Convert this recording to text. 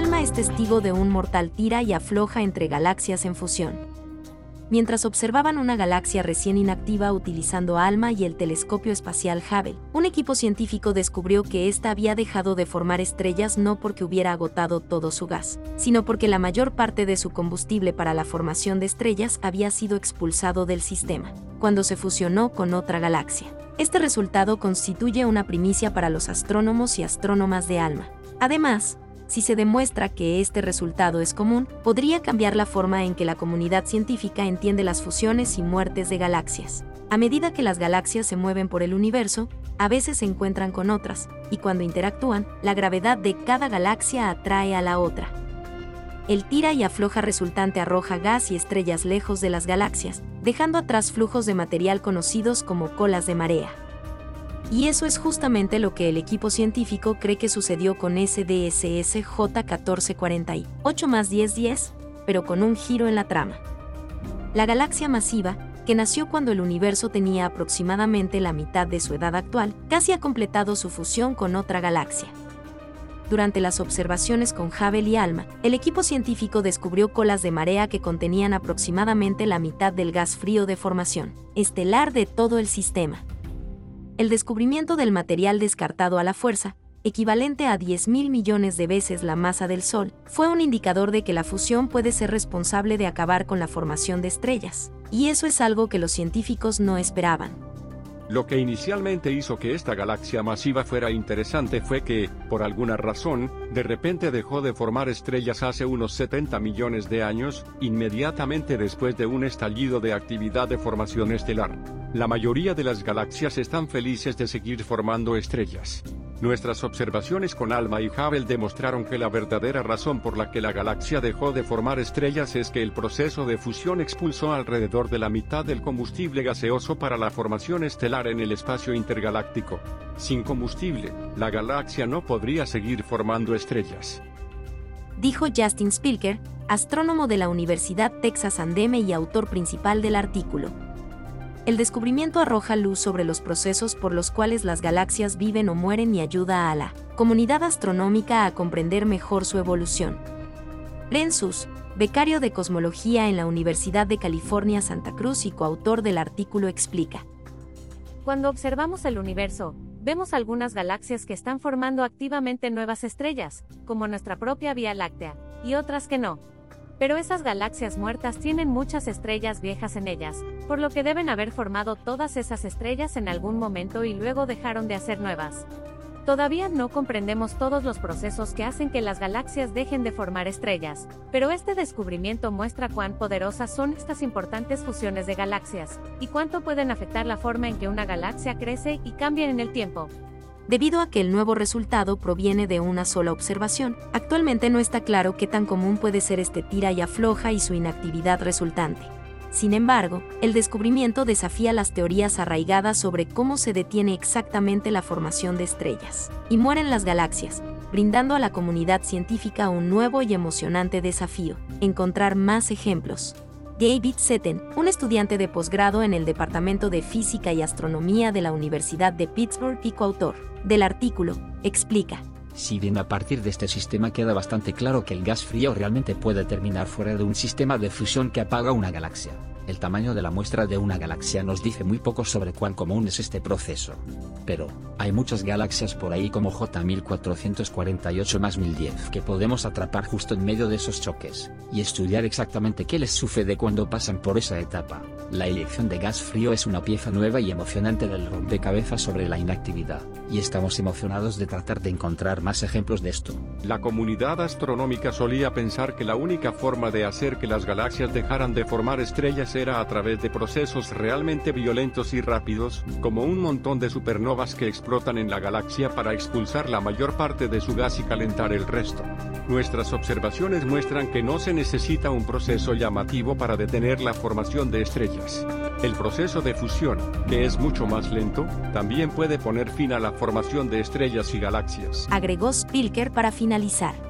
Alma es testigo de un mortal tira y afloja entre galaxias en fusión. Mientras observaban una galaxia recién inactiva utilizando ALMA y el telescopio espacial Hubble, un equipo científico descubrió que ésta había dejado de formar estrellas no porque hubiera agotado todo su gas, sino porque la mayor parte de su combustible para la formación de estrellas había sido expulsado del sistema, cuando se fusionó con otra galaxia. Este resultado constituye una primicia para los astrónomos y astrónomas de ALMA. Además, si se demuestra que este resultado es común, podría cambiar la forma en que la comunidad científica entiende las fusiones y muertes de galaxias. A medida que las galaxias se mueven por el universo, a veces se encuentran con otras, y cuando interactúan, la gravedad de cada galaxia atrae a la otra. El tira y afloja resultante arroja gas y estrellas lejos de las galaxias, dejando atrás flujos de material conocidos como colas de marea. Y eso es justamente lo que el equipo científico cree que sucedió con SDSS J1448 más 1010, pero con un giro en la trama. La galaxia masiva, que nació cuando el universo tenía aproximadamente la mitad de su edad actual, casi ha completado su fusión con otra galaxia. Durante las observaciones con Hubble y ALMA, el equipo científico descubrió colas de marea que contenían aproximadamente la mitad del gas frío de formación estelar de todo el sistema el descubrimiento del material descartado a la fuerza, equivalente a 10.000 millones de veces la masa del Sol, fue un indicador de que la fusión puede ser responsable de acabar con la formación de estrellas, y eso es algo que los científicos no esperaban. Lo que inicialmente hizo que esta galaxia masiva fuera interesante fue que, por alguna razón, de repente dejó de formar estrellas hace unos 70 millones de años, inmediatamente después de un estallido de actividad de formación estelar. La mayoría de las galaxias están felices de seguir formando estrellas. Nuestras observaciones con ALMA y Hubble demostraron que la verdadera razón por la que la galaxia dejó de formar estrellas es que el proceso de fusión expulsó alrededor de la mitad del combustible gaseoso para la formación estelar en el espacio intergaláctico. Sin combustible, la galaxia no podría seguir formando estrellas. Dijo Justin Spilker, astrónomo de la Universidad Texas Andeme y autor principal del artículo el descubrimiento arroja luz sobre los procesos por los cuales las galaxias viven o mueren y ayuda a la comunidad astronómica a comprender mejor su evolución. Lensus, becario de cosmología en la Universidad de California Santa Cruz y coautor del artículo explica. Cuando observamos el universo, vemos algunas galaxias que están formando activamente nuevas estrellas, como nuestra propia Vía Láctea, y otras que no, pero esas galaxias muertas tienen muchas estrellas viejas en ellas, por lo que deben haber formado todas esas estrellas en algún momento y luego dejaron de hacer nuevas. Todavía no comprendemos todos los procesos que hacen que las galaxias dejen de formar estrellas, pero este descubrimiento muestra cuán poderosas son estas importantes fusiones de galaxias, y cuánto pueden afectar la forma en que una galaxia crece y cambia en el tiempo debido a que el nuevo resultado proviene de una sola observación. Actualmente no está claro qué tan común puede ser este tira y afloja y su inactividad resultante. Sin embargo, el descubrimiento desafía las teorías arraigadas sobre cómo se detiene exactamente la formación de estrellas y mueren las galaxias, brindando a la comunidad científica un nuevo y emocionante desafío, encontrar más ejemplos. David Setten, un estudiante de posgrado en el Departamento de Física y Astronomía de la Universidad de Pittsburgh y coautor del artículo, explica. Si bien a partir de este sistema queda bastante claro que el gas frío realmente puede terminar fuera de un sistema de fusión que apaga una galaxia. El tamaño de la muestra de una galaxia nos dice muy poco sobre cuán común es este proceso. Pero, hay muchas galaxias por ahí como J1448 más 1010 que podemos atrapar justo en medio de esos choques, y estudiar exactamente qué les sucede cuando pasan por esa etapa. La elección de gas frío es una pieza nueva y emocionante del rompecabezas sobre la inactividad, y estamos emocionados de tratar de encontrar más ejemplos de esto. La comunidad astronómica solía pensar que la única forma de hacer que las galaxias dejaran de formar estrellas a través de procesos realmente violentos y rápidos, como un montón de supernovas que explotan en la galaxia para expulsar la mayor parte de su gas y calentar el resto. Nuestras observaciones muestran que no se necesita un proceso llamativo para detener la formación de estrellas. El proceso de fusión, que es mucho más lento, también puede poner fin a la formación de estrellas y galaxias. Agregó Spilker para finalizar.